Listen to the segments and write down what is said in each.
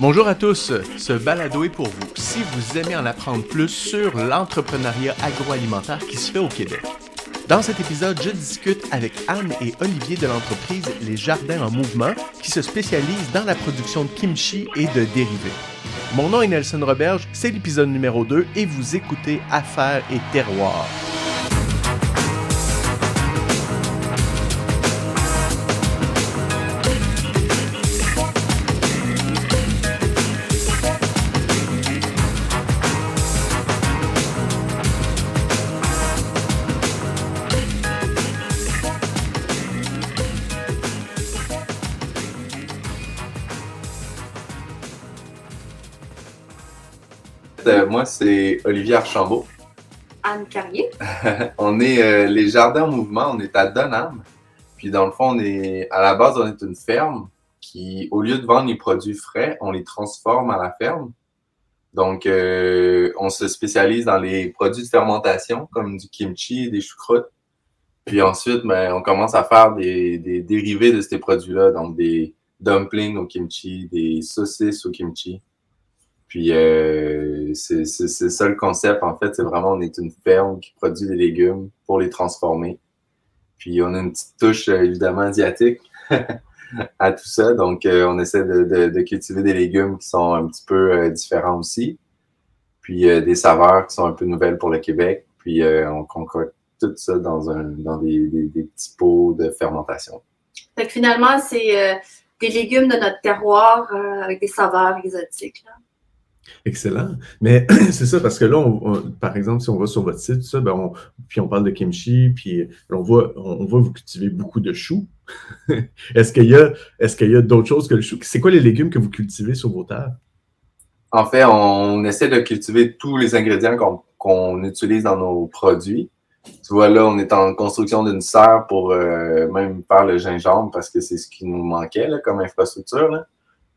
Bonjour à tous, ce balado est pour vous si vous aimez en apprendre plus sur l'entrepreneuriat agroalimentaire qui se fait au Québec. Dans cet épisode, je discute avec Anne et Olivier de l'entreprise Les Jardins en Mouvement qui se spécialise dans la production de kimchi et de dérivés. Mon nom est Nelson Roberge, c'est l'épisode numéro 2 et vous écoutez Affaires et Terroir. Moi, c'est Olivier Archambault. Anne Carrier. on est euh, les Jardins en Mouvement, on est à Donham. Puis dans le fond, on est à la base, on est une ferme qui, au lieu de vendre les produits frais, on les transforme à la ferme. Donc, euh, on se spécialise dans les produits de fermentation, comme du kimchi, des choucroutes. Puis ensuite, ben, on commence à faire des, des dérivés de ces produits-là, donc des dumplings au kimchi, des saucisses au kimchi. Puis euh, c'est ça le concept, en fait, c'est vraiment on est une ferme qui produit des légumes pour les transformer. Puis on a une petite touche euh, évidemment asiatique à tout ça. Donc euh, on essaie de, de, de, cultiver des légumes qui sont un petit peu euh, différents aussi. Puis des saveurs qui sont un peu nouvelles pour le Québec. Puis on concocte tout ça dans, un, dans des, des, petits pots de fermentation. Fait que finalement, c'est des légumes de notre terroir avec des saveurs exotiques. Là. Excellent. Mais c'est ça, parce que là, par exemple, si on va sur votre site, ça, ben on, puis on parle de kimchi, puis on voit, on vous cultiver beaucoup de choux. est-ce qu'il y a, est-ce y a d'autres choses que le chou? C'est quoi les légumes que vous cultivez sur vos terres? En fait, on essaie de cultiver tous les ingrédients qu'on, utilise dans nos produits. Tu vois, là, on est en construction d'une serre pour euh, même faire le gingembre parce que c'est ce qui nous manquait comme infrastructure.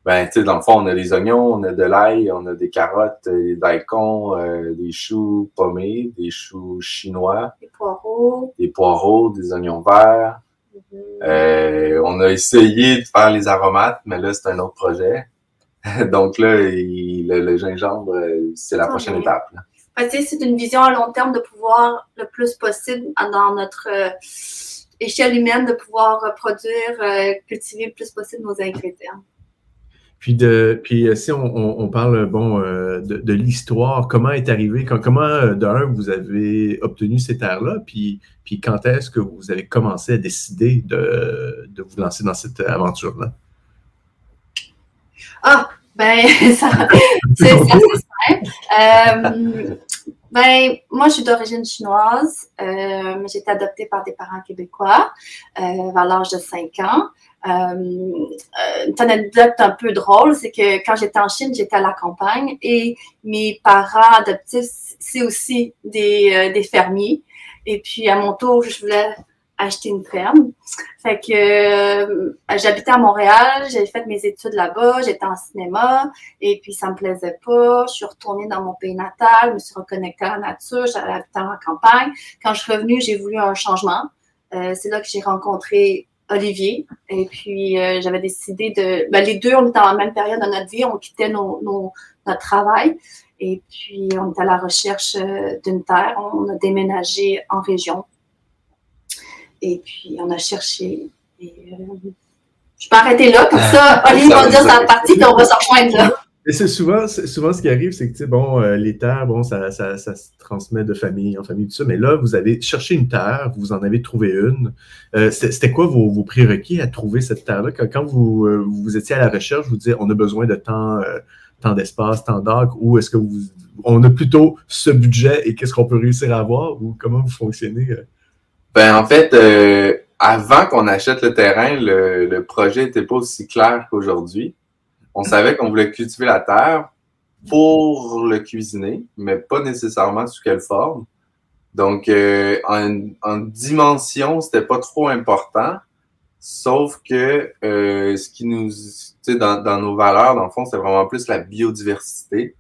Ben, tu sais, dans le fond, on a des oignons, on a de l'ail, on a des carottes, euh, des daikons, euh, des choux pommés, des choux chinois. Des poireaux. Des poireaux, des oignons verts. Mm-hmm. euh, on a essayé de faire les aromates, mais là, c'est un autre projet. Donc là, le, gingembre, c'est la prochaine étape. Là. c'est une vision à long terme de pouvoir le plus possible dans notre échelle humaine de pouvoir produire, cultiver le plus possible nos ingrédients. Puis, de, puis euh, si on, parle bon, euh, de, l'histoire, comment est arrivé, comment euh, d'un vous avez obtenu ces terres-là, puis, puis quand est-ce que vous avez commencé à décider de, de vous lancer dans cette aventure-là? Ah, ben, ça, c'est simple. ben, moi, je suis d'origine chinoise. J'ai été adoptée par des parents québécois vers l'âge de 5 ans. Euh, une anecdote un peu drôle, c'est que quand j'étais en Chine, j'étais à la campagne et mes parents adoptifs, c'est aussi des, euh, fermiers. Et puis, à mon tour, je voulais acheter une ferme. Fait que euh, j'habitais à Montréal, j'ai fait mes études là-bas, j'étais en cinéma et puis ça me plaisait pas. Je suis retournée dans mon pays natal, je me suis reconnectée à la nature, j'allais habiter en campagne. Quand je suis revenue, j'ai voulu un changement. Euh, c'est là que j'ai rencontré Olivier. Et puis, euh, j'avais décidé de. Ben, les deux, on était dans la même période de notre vie, on quittait nos, notre travail. Et puis, on était à la recherche euh, d'une terre. On a déménagé en région. Et puis, on a cherché. Et, euh, je peux arrêter là, comme ça, Olivier va dire sa partie, puis on va s'en rejoindre là. Et c'est souvent, souvent ce qui arrive, c'est que, bon, euh, les terres, bon, ça, ça, ça, se transmet de famille en famille, tout ça. Mais là, vous avez cherché une terre, vous en avez trouvé une. Euh, C'était quoi vos, vos, prérequis à trouver cette terre-là? Quand, vous, euh, vous étiez à la recherche, vous disiez, on a besoin de temps, euh, temps d'espace, temps d'arc, ou est-ce que vous, on a plutôt ce budget et qu'est-ce qu'on peut réussir à avoir, ou comment vous fonctionnez? Ben, en fait, avant qu'on achète le terrain, le, le projet n'était pas aussi clair qu'aujourd'hui on savait qu'on voulait cultiver la terre pour le cuisiner, mais pas nécessairement sous quelle forme. Donc, euh, en, en, dimension, c'était pas trop important. Sauf que euh, ce qui nous, tu sais, dans, nos valeurs, dans le fond, c'est vraiment plus la biodiversité.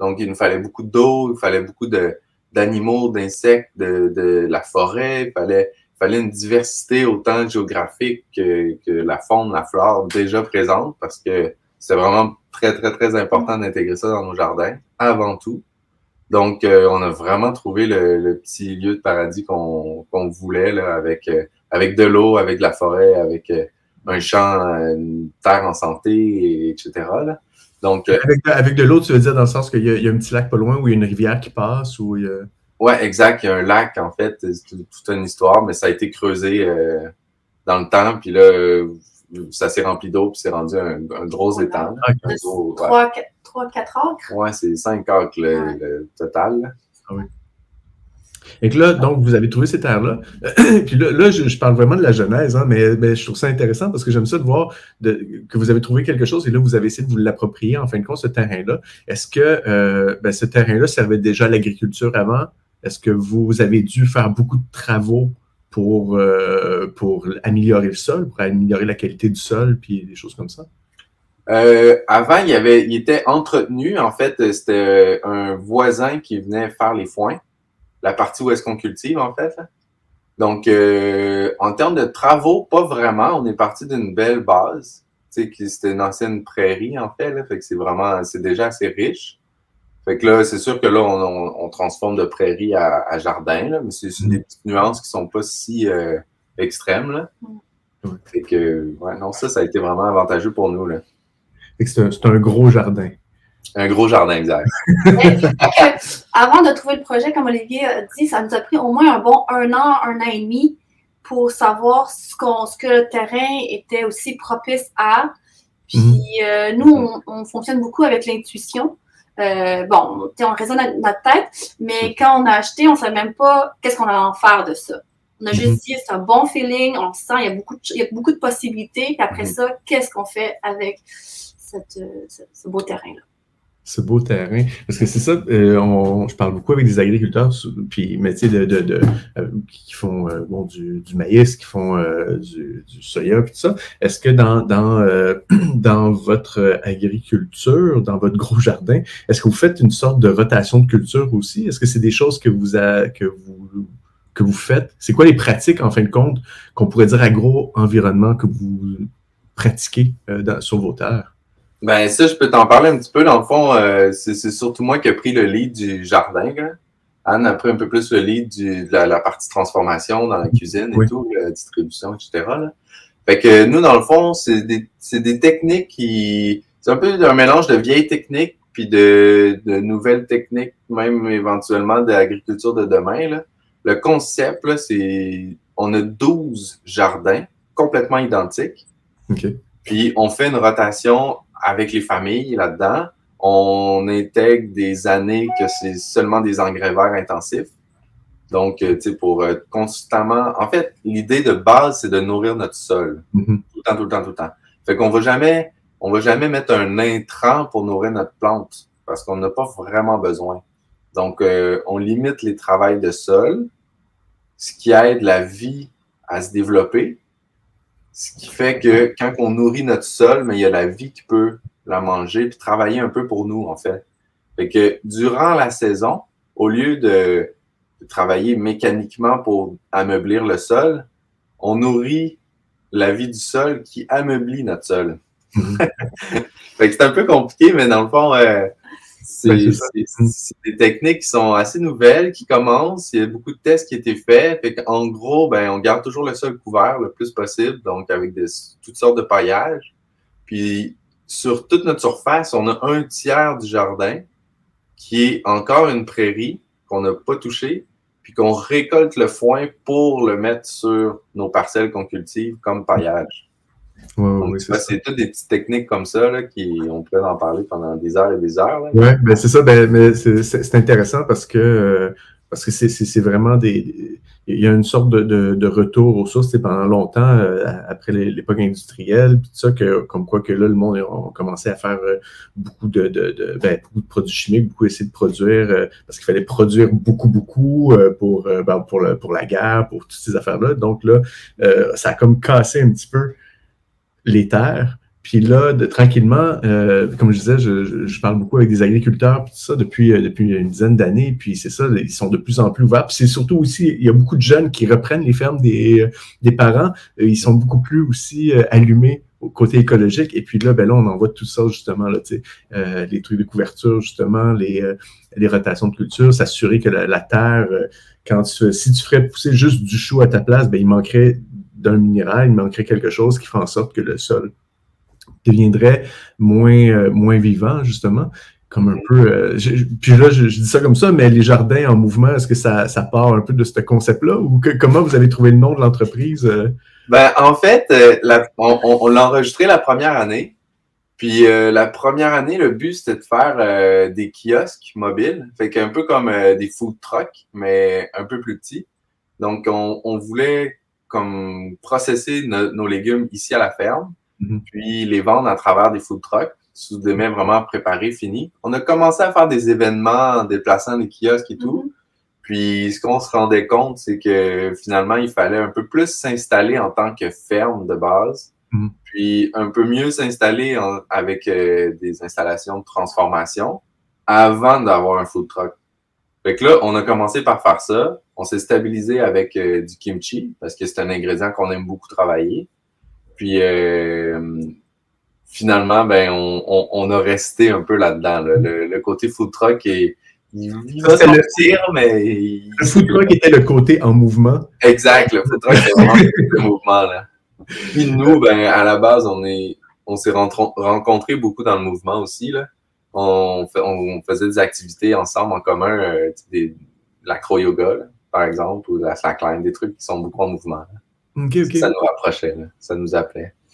Donc, il nous fallait beaucoup d'eau, il fallait beaucoup de d'animaux, d'insectes, de, la forêt, il fallait, une diversité autant géographique que, que la faune, la flore déjà présente, parce que c'est vraiment très, très, très important d'intégrer ça dans nos jardins, avant tout. Donc, euh, on a vraiment trouvé le, petit lieu de paradis qu'on voulait, là, avec, euh, avec de l'eau, avec de la forêt, avec euh, un champ, une terre en santé, etc. Là. Donc, avec, de l'eau, tu veux dire dans le sens qu'il y, a un petit lac pas loin où il y a une rivière qui passe ou il Ouais, exact. Il y a un lac, en fait, c'est toute une histoire, mais ça a été creusé dans le temps. Puis là, ça s'est rempli d'eau, puis c'est rendu un, gros étang. 3-4 acres? Ouais, c'est 5 acres le, total. Ah oui. Et que là, donc, vous avez trouvé ces terres-là. puis là, là je, parle vraiment de la genèse, hein, mais, je trouve ça intéressant parce que j'aime ça de voir que vous avez trouvé quelque chose et là, vous avez essayé de vous l'approprier, en fin de compte, ce terrain-là. Est-ce que euh, ben, ce terrain-là servait déjà à l'agriculture avant? Est-ce que vous avez dû faire beaucoup de travaux pour, euh, pour améliorer le sol, pour améliorer la qualité du sol, puis des choses comme ça? Euh, avant, il, avait, il était entretenu. En fait, c'était un voisin qui venait faire les foins, la partie où est-ce qu'on cultive, en fait. Donc, euh, en termes de travaux, pas vraiment. On est parti d'une belle base. C'était une ancienne prairie, en fait. C'est vraiment, c'est déjà assez riche. Fait que là, c'est sûr que là, on, transforme de prairie à, jardin, là, mais c'est des petites nuances qui sont pas si euh, extrêmes. Là. Fait que, ouais, non, ça, ça a été vraiment avantageux pour nous. Là. C'est un, un, gros jardin. Un gros jardin, exact. avant de trouver le projet, comme Olivier a dit, ça nous a pris au moins un bon un an, un an et demi pour savoir ce, ce que le terrain était aussi propice à. Puis mhm. euh, nous, on, fonctionne beaucoup avec l'intuition. Euh, bon, on raisonne notre tête, mais quand on a acheté, on ne savait même pas qu'est-ce qu'on allait en faire de ça. On a juste mhm. dit, c'est un bon feeling, on sent, il y a beaucoup de, il y a beaucoup de possibilités. Puis après mhm. ça, qu'est-ce qu'on fait avec cette, ce beau terrain-là? Ce beau terrain. Parce que c'est ça, euh, je parle beaucoup avec des agriculteurs, puis, mais de, de, euh, qui font euh, bon, du, maïs, qui font du, du, soya, puis tout ça. Est-ce que dans, dans, dans votre agriculture, dans votre gros jardin, est-ce que vous faites une sorte de rotation de culture aussi? Est-ce que c'est des choses que vous, que vous que vous faites? C'est quoi les pratiques, en fin de compte, qu'on pourrait dire agro-environnement que vous pratiquez sur vos terres? Ben, ça, je peux t'en parler un petit peu. Dans le fond, euh, c'est surtout moi qui ai pris le lead du jardin. Anne a pris un peu plus le lead de la, partie transformation dans la cuisine et tout, la distribution, etc. Fait que nous, dans le fond, c'est des, des, techniques qui. C'est un peu un mélange de vieilles techniques puis de, de nouvelles techniques, même éventuellement de l'agriculture de demain. Là. Le concept, c'est on a 12 jardins complètement identiques. Puis on fait une rotation avec les familles là-dedans, on intègre des années que c'est seulement des engrais verts intensifs. Donc, euh, tu sais, pour euh, constamment. En fait, l'idée de base, c'est de nourrir notre sol. Mm-hmm. Tout le temps, tout le temps, tout le temps. Fait qu'on va jamais, on va jamais mettre un intrant pour nourrir notre plante parce qu'on n'a pas vraiment besoin. Donc, euh, on limite les travails de sol, ce qui aide la vie à se développer, ce qui fait que quand on nourrit notre sol, mais il y a la vie qui peut la manger puis travailler un peu pour nous, en fait. Fait que durant la saison, au lieu de, travailler mécaniquement pour ameublir le sol, on nourrit la vie du sol qui ameublit notre sol. Mhm. fait que c'est un peu compliqué, mais dans le fond, euh, c'est des techniques qui sont assez nouvelles, qui commencent. Il y a beaucoup de tests qui ont été faits. Fait en gros, ben, on garde toujours le sol couvert le plus possible, donc avec des, toutes sortes de paillages. Puis sur toute notre surface, on a un tiers du jardin qui est encore une prairie qu'on n'a pas touchée, puis qu'on récolte le foin pour le mettre sur nos parcelles qu'on cultive comme paillage c'est toutes des petites techniques comme ça, là, qui, on pourrait en parler pendant des heures et des heures. Oui, ben c'est ça, ben, mais c'est intéressant parce que euh, parce que c'est vraiment des. Il y a une sorte de, de, retour aux sources pendant longtemps, euh, après l'époque industrielle, tout ça, que, comme quoi que là, le monde a commencé à faire euh, beaucoup de, de, ben, beaucoup de produits chimiques, beaucoup essayer de produire, parce qu'il fallait produire beaucoup, beaucoup pour, ben, pour, le, pour la guerre, pour toutes ces affaires-là. Donc là, ça a comme cassé un petit peu les terres. Puis là, de, tranquillement, euh, comme je disais, je, parle beaucoup avec des agriculteurs, tout ça, depuis, euh, depuis une dizaine d'années. Puis c'est ça, ils sont de plus en plus ouverts. Puis c'est surtout aussi, il y a beaucoup de jeunes qui reprennent les fermes des, des parents. Euh, ils sont beaucoup plus aussi allumés au côté écologique. Et puis là, ben là, on envoie tout ça, justement, là, euh, les trucs de couverture, justement, les, euh, les rotations de culture, s'assurer que la, terre, euh, quand si tu ferais pousser juste du chou à ta place, ben, il manquerait d'un minéral, il manquerait quelque chose qui fait en sorte que le sol deviendrait moins, moins vivant, justement comme un peu. puis là, je, dis ça comme ça, mais les jardins en mouvement, est-ce que ça, ça part un peu de ce concept-là ou comment vous avez trouvé le nom de l'entreprise? Ben, en fait, euh, on, l'a enregistré la première année. Puis euh, la première année, le but, c'était de faire euh, des kiosques mobiles. Fait qu'un peu comme des food trucks, mais un peu plus petits. Donc, on, voulait comme processer nos légumes ici à la ferme, mm-hmm. puis les vendre à travers des food trucks sous des mains vraiment préparés, finis. On a commencé à faire des événements en déplaçant des kiosques et tout. Mm-hmm. Puis ce qu'on se rendait compte, c'est que finalement, il fallait un peu plus s'installer en tant que ferme de base, mhm. puis un peu mieux s'installer avec euh, des installations de transformation avant d'avoir un food truck. Fait que là, on a commencé par faire ça. On s'est stabilisé avec euh, du kimchi parce que c'est un ingrédient qu'on aime beaucoup travailler. Puis euh, finalement, ben on, on, a resté un peu là-dedans. Le, le, côté food truck est il va le, mais. Le food truck était le côté en mouvement. Exact, le food truck était vraiment le mouvement, là. Puis nous, ben, à la base, on est, on s'est rencontrés beaucoup dans le mouvement aussi, là. On, on faisait des activités ensemble en commun, euh, des, l'acro-yoga, par exemple, ou la slackline, des trucs qui sont beaucoup en mouvement. Ça nous rapprochait, là. ça nous appelait.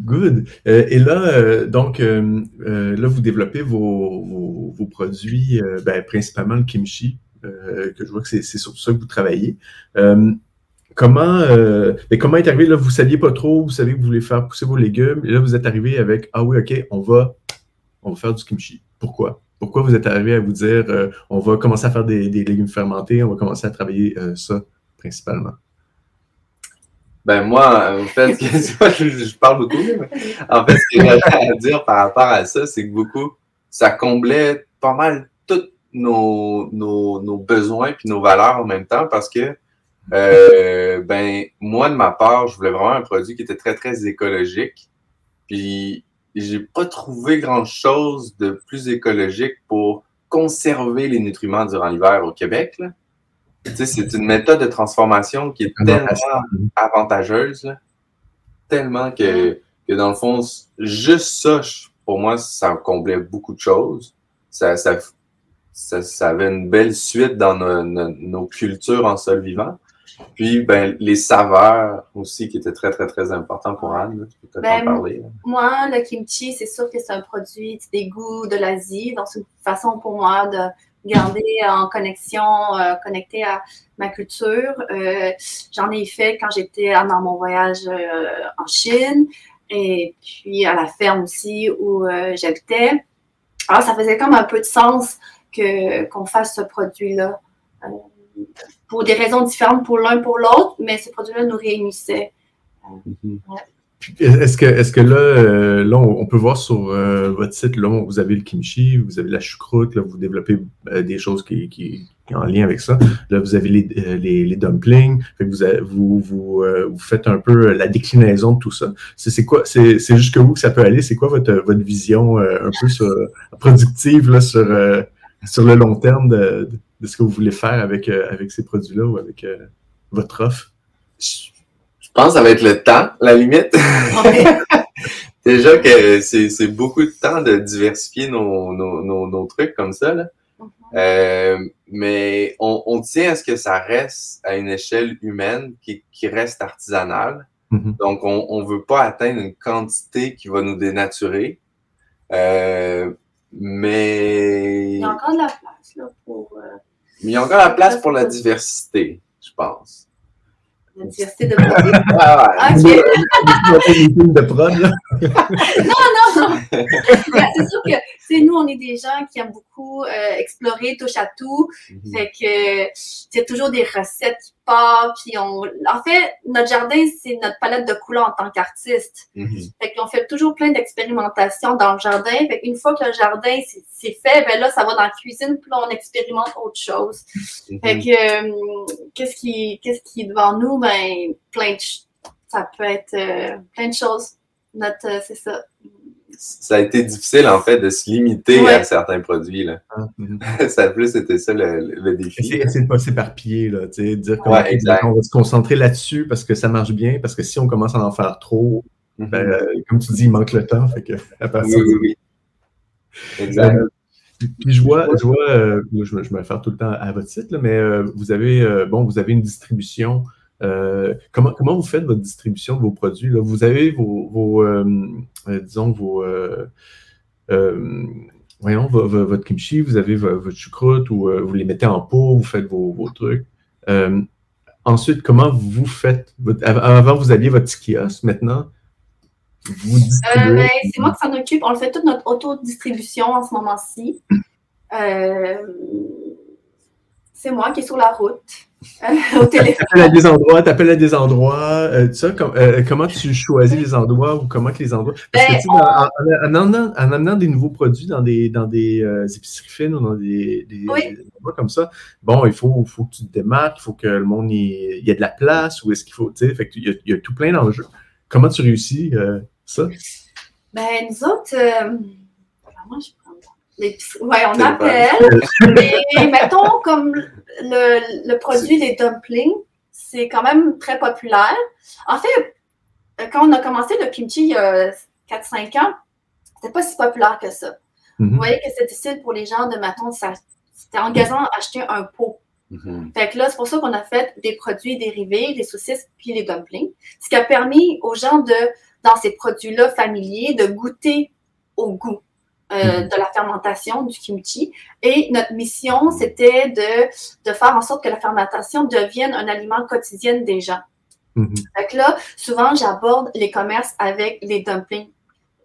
Good. Euh, et là, euh, donc, euh, là, vous développez vos, vos, produits, ben, principalement le kimchi, que je vois que c'est sur ça que vous travaillez. comment, mais comment est arrivé, là, vous saviez pas trop, vous savez que vous voulez faire pousser vos légumes, et là, vous êtes arrivé avec, ah oui, OK, on va, on va faire du kimchi. Pourquoi? Pourquoi vous êtes arrivé à vous dire, on va commencer à faire des, légumes fermentés, on va commencer à travailler ça principalement? Ben moi, en fait, je, parle beaucoup, mais en fait, ce que j'ai à dire par rapport à ça, c'est que beaucoup, ça comblait pas mal tous nos, nos, nos besoins puis nos valeurs en même temps parce que euh, ben moi de ma part, je voulais vraiment un produit qui était très très écologique. Puis j'ai pas trouvé grand chose de plus écologique pour conserver les nutriments durant l'hiver au Québec. Là c'est une méthode de transformation qui est tellement avantageuse, tellement que, que, dans le fond, juste ça, pour moi, ça comblait beaucoup de choses. Ça, ça, ça, avait une belle suite dans nos, cultures en sol vivant. Puis, ben, les saveurs aussi qui étaient très, très, très importants pour Anne. tu peux peut-être en ben, parler. Moi, le kimchi, c'est sûr que c'est un produit des goûts de l'Asie. Donc, c'est une façon pour moi de garder en connexion, euh, connecté à ma culture. Euh, j'en ai fait quand j'étais dans mon voyage euh, en Chine et puis à la ferme aussi où j'habitais. Alors, ça faisait comme un peu de sens que, qu'on fasse ce produit-là. Pour des raisons différentes pour l'un pour l'autre, mais ce produit-là nous réunissait. Mm-hmm. Est-ce que, est que là, euh, là on, peut voir sur euh, votre site, là, vous avez le kimchi, vous avez la choucroute, là, vous développez euh, des choses qui, qui, en lien avec ça. Là, vous avez les, les, dumplings, vous, vous, vous, faites un peu la déclinaison de tout ça. C'est quoi, c'est jusqu'à où que ça peut aller? C'est quoi votre, votre vision un peu sur, productive là, sur, sur le long terme de, de, ce que vous voulez faire avec, avec ces produits-là ou avec votre offre? Je pense que ça va être le temps, la limite. Déjà que c'est beaucoup de temps de diversifier nos, nos, nos, trucs comme ça. Là. Mhm. Euh, mais on, on, tient à ce que ça reste à une échelle humaine qui, qui reste artisanale. Mhm. Donc, on ne veut pas atteindre une quantité qui va nous dénaturer. Euh, mais... Il y a encore de la place là, pour... Euh, mais il y a encore la place pour la diversité, je pense la diversité de produits. Ah, de prod, là. non, non, non. c'est sûr que c'est nous, on est des gens qui aiment beaucoup euh, explorer, touche à tout. Mm Fait que c'est toujours des recettes qui partent. Puis on, en fait, notre jardin, c'est notre palette de couleurs en tant qu'artiste. Mm Fait qu'on fait toujours plein d'expérimentations dans le jardin. Fait qu'une fois que le jardin c'est fait, ben là, ça va dans la cuisine. Puis là, on expérimente autre chose. Mm-hmm. Fait que euh, qu'est-ce qui, qu'est-ce qui est devant nous? Ben, plein de, ça peut être euh, plein de choses notre, euh, c'est ça. Ça a été difficile, en fait, de se limiter à certains produits. Là. Ah, mhm. ça a plus été ça le, défi. Essayer de pas s'éparpiller, là, tu sais, dire qu'on va se concentrer là-dessus parce que ça marche bien, parce que si on commence à en faire trop, mhm. ben, euh, comme tu dis, il manque le temps. Fait que, à partir oui, oui, oui. Exact. Puis je vois, je vois, euh, je, me, je me faire tout le temps à votre site, là, mais euh, vous avez, euh, bon, vous avez une distribution. Comment, comment vous faites votre distribution de vos produits? Là? Vous avez vos, vos disons, vos, voyons, votre kimchi, vous avez votre choucroute ou vous les mettez en pot, vous faites vos, vos trucs. ensuite, comment vous faites, avant vous aviez votre kiosque, maintenant, euh, ben, c'est moi qui s'en occupe. On le fait toute notre autodistribution en ce moment-ci. Euh, c'est moi qui est sur la route. Euh, au téléphone. T'appelles à des endroits, t'appelles à des endroits, comment tu choisis les endroits ou comment que les endroits. Parce que, ben, en, en, amenant, des nouveaux produits dans des, dans des épiceries fines ou dans des, endroits comme ça, bon, il faut, faut que tu te démarques, il faut que le monde y ait de la place, ou est-ce qu'il faut, tu sais, fait il y, a, tout plein d'enjeux. Comment tu réussis ça? Ben, nous autres, euh, moi, je les, ouais, on appelle. mais mettons, comme le, le produit des dumplings, c'est quand même très populaire. En fait, euh, quand on a commencé le kimchi il y a 4-5 ans, c'était pas si populaire que ça. Mm-hmm. Vous voyez que c'est difficile pour les gens de, mettons, c'était engageant d'acheter un pot. Mm-hmm. Fait que là, c'est pour ça qu'on a fait des produits dérivés, les saucisses puis les dumplings. Ce qui a permis aux gens de dans ces produits-là familiers, de goûter au goût euh, mhm. de la fermentation du kimchi. Et notre mission, c'était de, faire en sorte que la fermentation devienne un aliment quotidien des gens. Mhm. Donc là, souvent, j'aborde les commerces avec les dumplings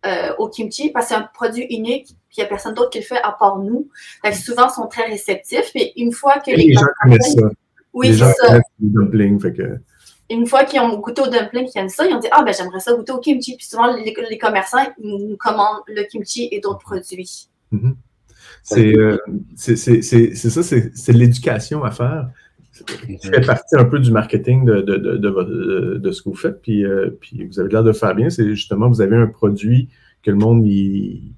euh, au kimchi parce que c'est un produit unique, puis il n'y a personne d'autre qui le fait à part nous. Donc, souvent, ils sont très réceptifs. Mais une fois que les, gens connaissent ça. Oui, c'est ça. Les dumplings, fait que une fois qu'ils ont goûté au dumpling, qu'ils aiment ça, ils ont dit Ah, ben j'aimerais ça goûter au kimchi. Puis souvent, les, commerçants nous commandent le kimchi et d'autres produits. Mm-hmm. Euh, c'est ça, c'est l'éducation à faire. Ça fait partie un peu du marketing de, de, de, de ce que vous faites. Puis, euh, puis vous avez l'air de faire bien. C'est justement, vous avez un produit que le monde, ils,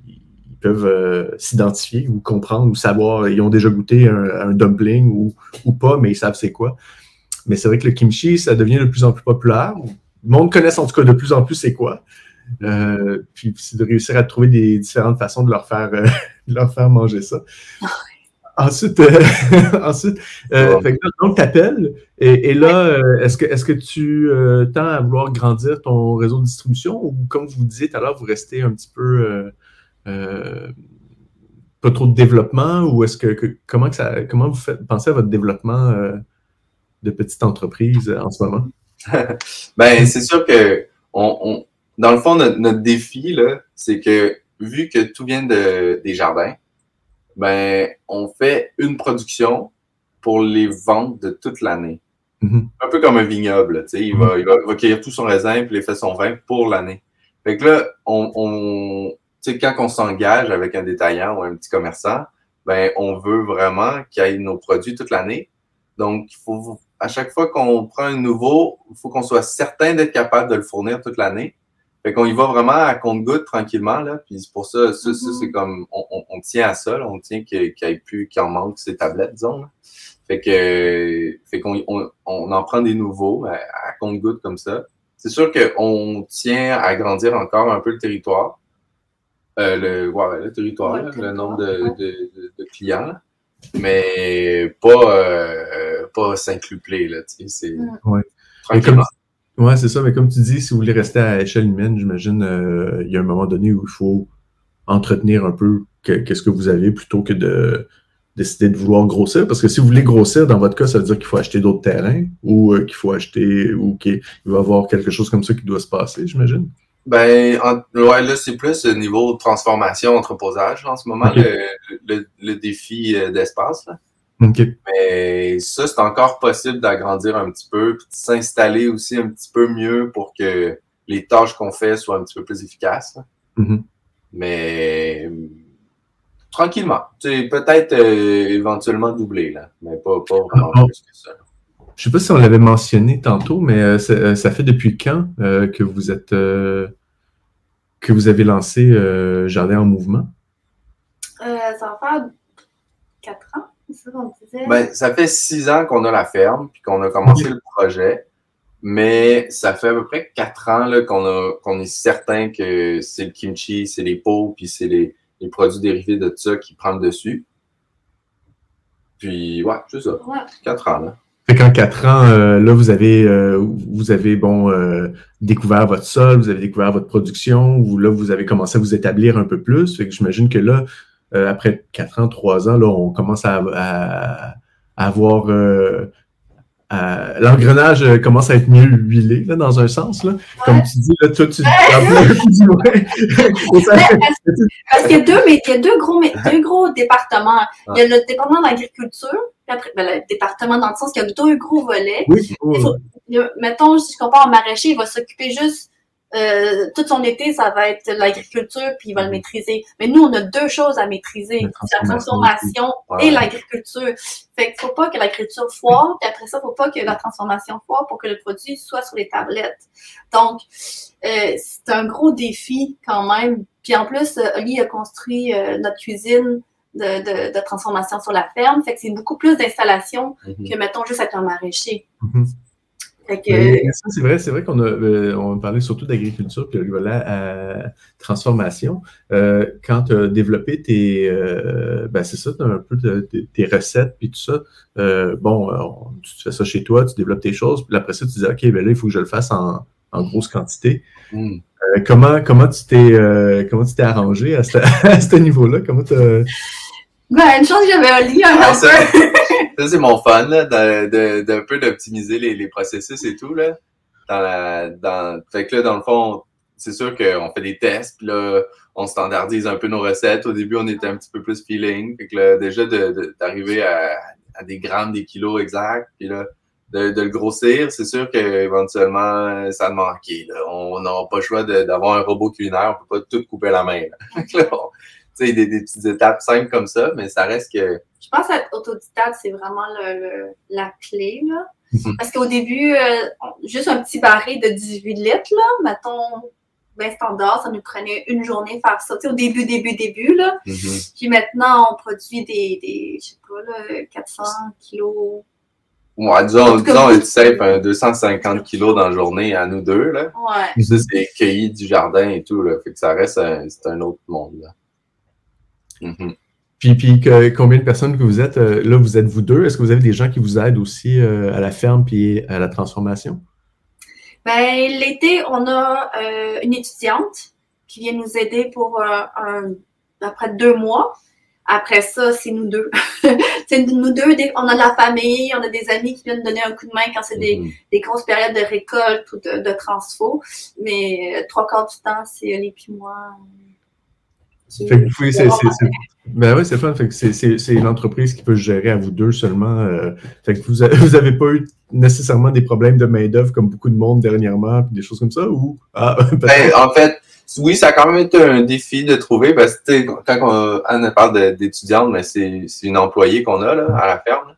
peuvent euh, s'identifier ou comprendre ou savoir. Ils ont déjà goûté un, un dumpling ou, ou pas, mais ils savent c'est quoi. Mais c'est vrai que le kimchi, ça devient de plus en plus populaire. Le monde connaît en tout cas de plus en plus c'est quoi. Euh, puis c'est de réussir à trouver des différentes façons de leur faire, euh, leur faire manger ça. Ensuite, euh, ensuite donc tu appelles et, là, est-ce que, est que tu tends à vouloir grandir ton réseau de distribution ou comme vous disiez tout à l'heure, vous restez un petit peu pas trop de développement ou est-ce que, comment que ça comment vous faites penser à votre développement de petites entreprises euh, en ce moment? ben, c'est sûr que on, dans le fond, notre, défi, c'est que vu que tout vient de, des jardins, ben, on fait une production pour les ventes de toute l'année. Mm-hmm. Un peu comme un vignoble, tu sais, il, va, il, va, cueillir tout son raisin puis il fait son vin pour l'année. Fait que là, on, on quand on s'engage avec un détaillant ou un petit commerçant, ben, on veut vraiment qu'il ait nos produits toute l'année. Donc, il faut à chaque fois qu'on prend un nouveau, il faut qu'on soit certain d'être capable de le fournir toute l'année. Fait qu'on y va vraiment à compte-goutte tranquillement, là. Puis pour ça, ça, mm-hmm. c'est comme, on, tient à ça, on tient qu'il n'y ait plus, qu'il en manque ces tablettes, disons. Fait que, fait qu'on on, en prend des nouveaux à, compte-goutte comme ça. C'est sûr qu'on tient à grandir encore un peu le territoire. Euh, le, ouais, le territoire, le nombre de, de, de clients mais pas, euh, pas s'inclupler, là, tu sais, c'est... Mm. Ouais. Ouais, c'est ça, mais comme tu dis, si vous voulez rester à échelle humaine, j'imagine, euh, il y a un moment donné où il faut entretenir un peu qu'est-ce que vous avez plutôt que de décider de vouloir grossir. Parce que si vous voulez grossir, dans votre cas, ça veut dire qu'il faut acheter d'autres terrains ou euh, qu'il faut acheter ou qu'il va y avoir quelque chose comme ça qui doit se passer, j'imagine. Ben, ouais, là, c'est plus le niveau de transformation, entreposage, en ce moment, le, le, défi euh, Mais ça, c'est encore possible d'agrandir un petit peu, puis de s'installer aussi un petit peu mieux pour que les tâches qu'on fait soient un petit peu plus efficaces. Mm-hmm. Mais tranquillement. Peut-être euh, éventuellement doubler, là, mais pas, pas vraiment ah, plus que ça. Je sais pas si on l'avait mentionné tantôt, mais euh, euh, ça fait depuis quand euh, que vous êtes que vous avez lancé Jardin en mouvement? ça va faire quatre ans, c'est ça qu'on disait. Ben, ça fait six ans qu'on a la ferme, puis qu'on a commencé le projet. Mais ça fait à peu près quatre ans qu'on est certain que c'est le kimchi, c'est les pots, puis c'est les, produits dérivés de ça qui prennent dessus. Puis, ouais, c'est ça. Quatre ans, là. Fait qu'en quatre ans, euh, là, vous avez, euh, vous avez bon, euh, découvert votre sol, vous avez découvert votre production, ou là, vous avez commencé à vous établir un peu plus. Fait que j'imagine que là, après quatre ans, trois ans, là, on commence à, à avoir euh, l'engrenage euh, commence à être mieux huilé, là, dans un sens. Là. Comme tu dis, là, toi, tu... parce, qu'il y a deux, mais il y a deux gros, deux gros départements. Il y a le département de l'agriculture, ben, le département dans le sens qu'il y a deux gros volets. Oui. mettons, si je compare un maraîcher, il va s'occuper juste euh, tout son été, ça va être l'agriculture, puis il va le mhm. maîtriser. Mais nous, on a deux choses à maîtriser, la transformation et l'agriculture. Fait qu'il faut pas que l'agriculture foire, puis après ça, faut pas que la transformation foire pour que le produit soit sur les tablettes. Donc, euh, c'est un gros défi quand même. Puis en plus, euh, Oli a construit notre cuisine de, transformation sur la ferme. Fait que c'est beaucoup plus d'installation mhm. que, mettons, juste être un maraîcher. Mhm. C'est vrai, c'est vrai qu'on a, euh, on parlait surtout d'agriculture puis voilà, transformation. Euh, quand tu as développé tes, euh, ben c'est ça, un peu tes recettes puis tout ça. bon, tu fais ça chez toi, tu développes tes choses, puis après ça, tu dis ok, ben là, il faut que je le fasse en, grosse quantité. Hmm. comment, comment tu t'es, comment tu t'es arrangé à ce, niveau-là? Comment tu ben, une chose, j'avais un lit un ça, ça c'est mon fun, de, peu d'optimiser les, processus et tout, là. Dans fait que là, dans le fond, c'est sûr qu'on fait des tests, puis là, on standardise un peu nos recettes. Au début, on était un petit peu plus feeling. Fait que déjà, d'arriver à, des grammes, des kilos exacts, puis là, de, le grossir, c'est sûr qu'éventuellement, ça manquait. Là. On n'a pas le choix d'avoir un robot culinaire, on peut pas tout couper la main. Là. des, des petites étapes simples comme ça, mais ça reste que. Je pense être autodidacte, c'est vraiment le, la clé. Là. Mhm. Parce qu'au début, euh, juste un petit baril de 18 litres, là, mettons, ben standard, ça nous prenait une journée faire ça. au début, début, début. Là. Mhm. Puis maintenant, on produit des, des je sais pas, là, 400 kilos. Ouais, disons, disons sais, 250 kilos dans la journée à nous deux. Là. Ouais. Ça, c'est cueilli du jardin et tout. Là. Fait que ça reste c'est un autre monde. Là. Mm-hmm. Puis, puis combien de personnes que vous êtes? Euh, là, vous êtes vous deux? Est-ce que vous avez des gens qui vous aident aussi euh, à la ferme puis à la transformation? Ben, l'été, on a euh, une étudiante qui vient nous aider pour un, après deux mois. Après ça, c'est nous deux. c'est nous deux. On a de la famille, on a des amis qui viennent donner un coup de main quand c'est des, mm-hmm. grosses périodes de récolte ou de, de transfo. Mais trois quarts du temps, c'est Oli et moi. Fait oui, c'est ben ouais, c'est fun. c'est une entreprise qui peut gérer à vous deux seulement. Euh, fait que vous n'avez pas eu nécessairement des problèmes de main-d'œuvre comme beaucoup de monde dernièrement, puis des choses comme ça, ou? Ah, ben, en fait, oui, ça a quand même été un défi de trouver, parce que quand on, Anne parle d'étudiante, mais c'est une employée qu'on a là, à la ferme.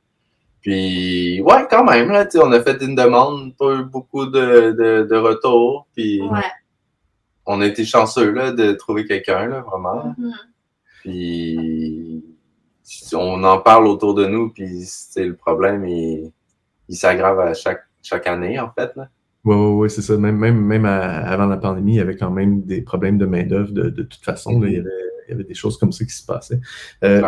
Puis ouais, quand même, là, on a fait une demande, pas eu beaucoup de, de, de retours. Puis ouais on a été chanceux là, de trouver quelqu'un, là, vraiment. Mm-hmm. Puis on en parle autour de nous, puis c'est le problème, il, il s'aggrave à chaque, chaque année, en fait. Là. Oui, oui, oui, c'est ça. Même, même, même avant la pandémie, il y avait quand même des problèmes de main-d'œuvre de, de, toute façon. il, y avait, il, y avait, des choses comme ça qui se passaient. Euh,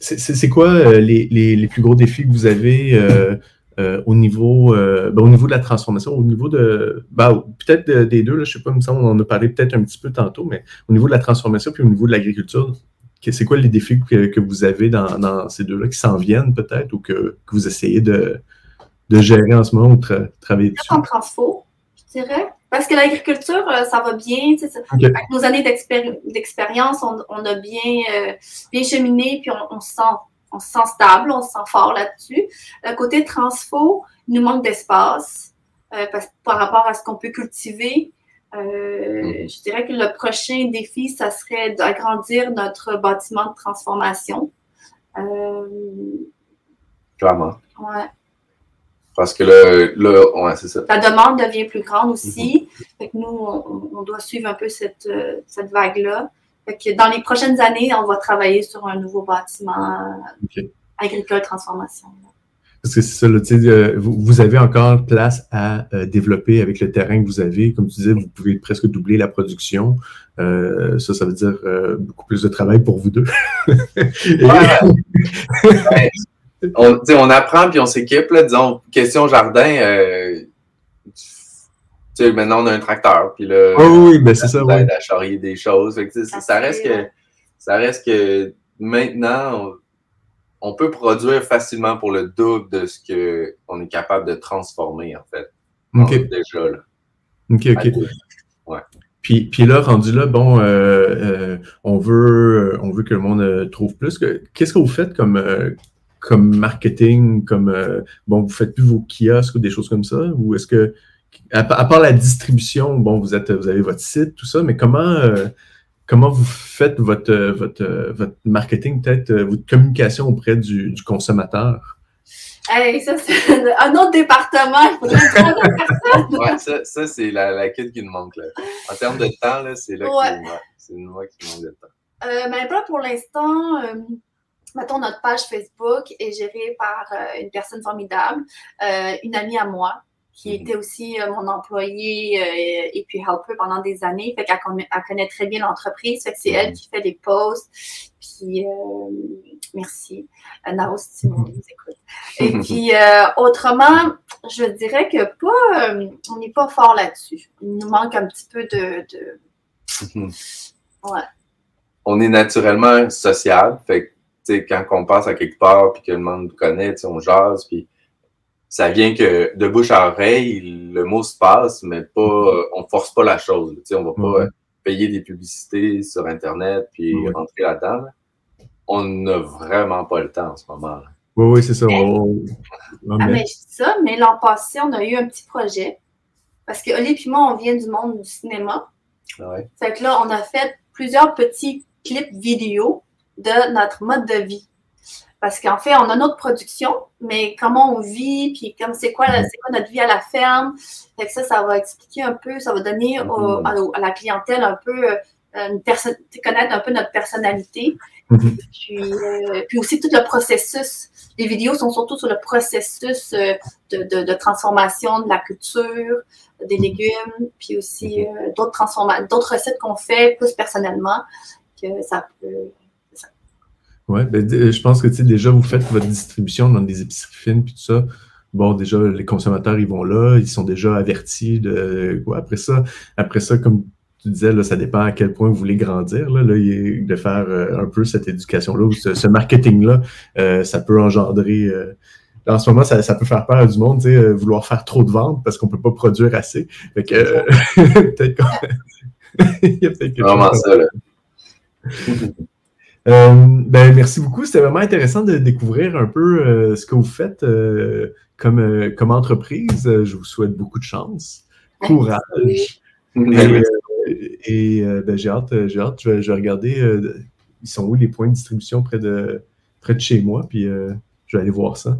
c'est quoi euh, les, les, les, plus gros défis que vous avez euh, euh, au, niveau, euh, ben, au niveau de la transformation, au niveau de. Ben, peut-être des deux, là, je ne sais pas, il me semble on en a parlé peut-être un petit peu tantôt, mais au niveau de la transformation puis au niveau de l'agriculture, c'est quoi les défis que, vous avez dans, ces deux-là qui s'en viennent peut-être ou que, vous essayez de, gérer en ce moment ou de travailler dessus? Transfo, je dirais. Parce que l'agriculture, euh, ça va bien. Avec nos années d'expérience, on, a bien, bien cheminé, puis on, on se sent on se sent stable, on se sent fort là-dessus. Le côté transfo, il nous manque d'espace euh, par rapport à ce qu'on peut cultiver. Euh, mm. je dirais que le prochain défi, ça serait d'agrandir notre bâtiment de transformation. Euh, Clairement. Ouais. Parce que ouais, c'est ça. La demande devient plus grande aussi. Fait que nous, on, on doit suivre un peu cette, cette vague-là. Fait que dans les prochaines années, on va travailler sur un nouveau bâtiment agricole transformation. Parce que c'est ça, là, euh, vous, vous avez encore place à euh, développer avec le terrain que vous avez. Comme tu disais, vous pouvez presque doubler la production. Euh, ça, ça veut dire euh, beaucoup plus de travail pour vous deux. Et- Ouais. on, on apprend puis on s'équipe. là. Disons, question jardin, euh, sais, maintenant on a un tracteur. Puis là, Oh oui, ben c'est ça, à charrier des choses. Fait que, ça, ça reste que, ça reste que maintenant, on, on peut produire facilement pour le double de ce qu'on est capable de transformer, en fait. OK, Déjà, là. OK, OK. Ouais. Puis, puis là, rendu là, bon, euh, euh, on, veut, on veut que le monde euh, trouve plus. Que- Qu'est-ce que vous faites comme, euh, comme marketing, comme, euh, bon, vous faites plus vos kiosques ou des choses comme ça? Ou est-ce que, à, pa- à part la distribution, bon, vous, êtes, vous avez votre site, tout ça, mais comment, euh, comment vous faites votre, votre, votre marketing, peut-être, euh, votre communication auprès du, du consommateur? Hey, ça, c'est un autre département. Il. Ouais, ça, ça c'est la, la quête qui nous manque. Là. En termes de temps, là, c'est là Ouais. ouais, c'est moi qui manque de temps. Euh, mais là, pour l'instant, euh, mettons, notre page Facebook est gérée par euh, une personne formidable, euh, une amie à moi, qui Mhm. était aussi euh, mon employée euh, et puis helper pendant des années. Fait qu'elle connaît, elle connaît très bien l'entreprise. Fait que c'est elle qui fait les posts. Puis, euh, merci. Nao, si tu nous. Et puis, autrement, je dirais que pas, on n'est pas fort là-dessus. Il nous manque un petit peu de- de, on est naturellement social. Fait que, tu sais, quand on passe à quelque part puis que le monde nous connaît, on jase, puis ça vient que de bouche à oreille, le mot se passe, mais pas, euh, on force pas la chose. Tu sais, on va pas payer des publicités sur Internet puis rentrer là-dedans. là. On n'a vraiment pas le temps en ce moment. là. Oui, oui, c'est ça. on- on Ah, mais je dis ça, mais l'an passé, on a eu un petit projet. Parce que Oli et moi, on vient du monde du cinéma. Ouais. Fait que là, on a fait plusieurs petits clips vidéo de notre mode de vie. Parce qu'en fait, on a notre production, mais comment on vit, puis comme c'est quoi, la- c'est quoi notre vie à la ferme. Fait que ça, ça va expliquer un peu, ça va donner au- Mhm. à, à la clientèle un peu, euh, une personne, connaître un peu notre personnalité. Mhm. Puis, euh, puis aussi tout le processus. Les vidéos sont surtout sur le processus euh, de, de- de transformation de la culture, des légumes, puis aussi euh, d'autres transformations, d'autres recettes qu'on fait plus personnellement, que ça peut. Ouais, ben, d- je pense que tu sais, déjà, vous faites votre distribution dans des épiceries fines puis tout ça. Bon, déjà, les consommateurs, ils vont là, ils sont déjà avertis de quoi. Après ça, après ça, comme tu disais, là, ça dépend à quel point vous voulez grandir, là, là, de faire euh, un peu cette éducation-là ou ce, ce marketing-là, euh, ça peut engendrer. euh, en ce moment, ça, ça peut faire peur à du monde, tu sais, euh, vouloir faire trop de ventes parce qu'on peut pas produire assez. Fait que, euh, peut-être qu'on- il y a peut-être quelque vraiment chose ça. Là. Euh, ben, merci beaucoup. C'était vraiment intéressant de découvrir un peu euh, ce que vous faites euh, comme, euh, comme entreprise. Je vous souhaite beaucoup de chance, courage. Et, euh, et, euh, ben, j'ai hâte, j'ai hâte. Je vais, je vais regarder euh, ils sont où les points de distribution près de, près de chez moi, puis euh, je vais aller voir ça.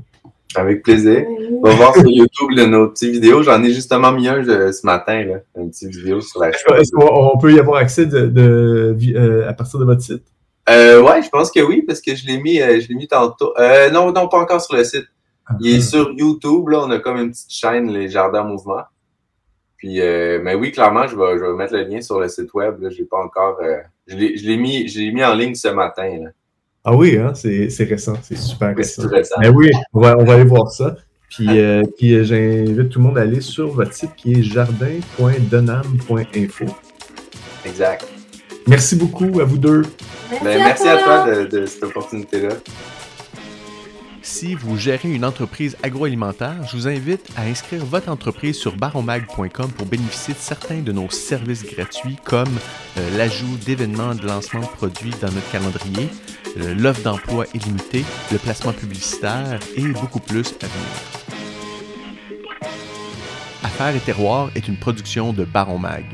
Avec plaisir. On va voir sur YouTube là, nos petites vidéos. J'en ai justement mis un euh, ce matin, là, une petite vidéo sur la qu'on- est-ce qu'on on peut y avoir accès de, de- vi- euh, à partir de votre site? Euh, ouais, je pense que oui, parce que je l'ai mis, euh, je l'ai mis tantôt. Euh, non, non, pas encore sur le site. Il est sur YouTube, là, on a comme une petite chaîne, Les Jardins en Mouvement. Puis, euh, mais oui, clairement, je vais, je vais mettre le lien sur le site web. Là, j'ai pas encore. je l'ai je l'ai mis, je l'ai mis en ligne ce matin. Là. Ah oui, hein, c'est c'est récent, c'est super récent. c'est récent. Ben oui, on va, on va aller voir ça. Puis, euh, puis euh, j'invite tout le monde à aller sur votre site qui est jardin.donam.info. Exact. Merci beaucoup à vous deux. Ben, merci à toi de, de cette opportunité-là. Si vous gérez une entreprise agroalimentaire, je vous invite à inscrire votre entreprise sur baromag.com pour bénéficier de certains de nos services gratuits comme euh, l'ajout d'événements de lancement de produits dans notre calendrier, euh, l'offre d'emploi illimitée, le placement publicitaire et beaucoup plus à venir. Affaires et terroirs est une production de Baron Mag.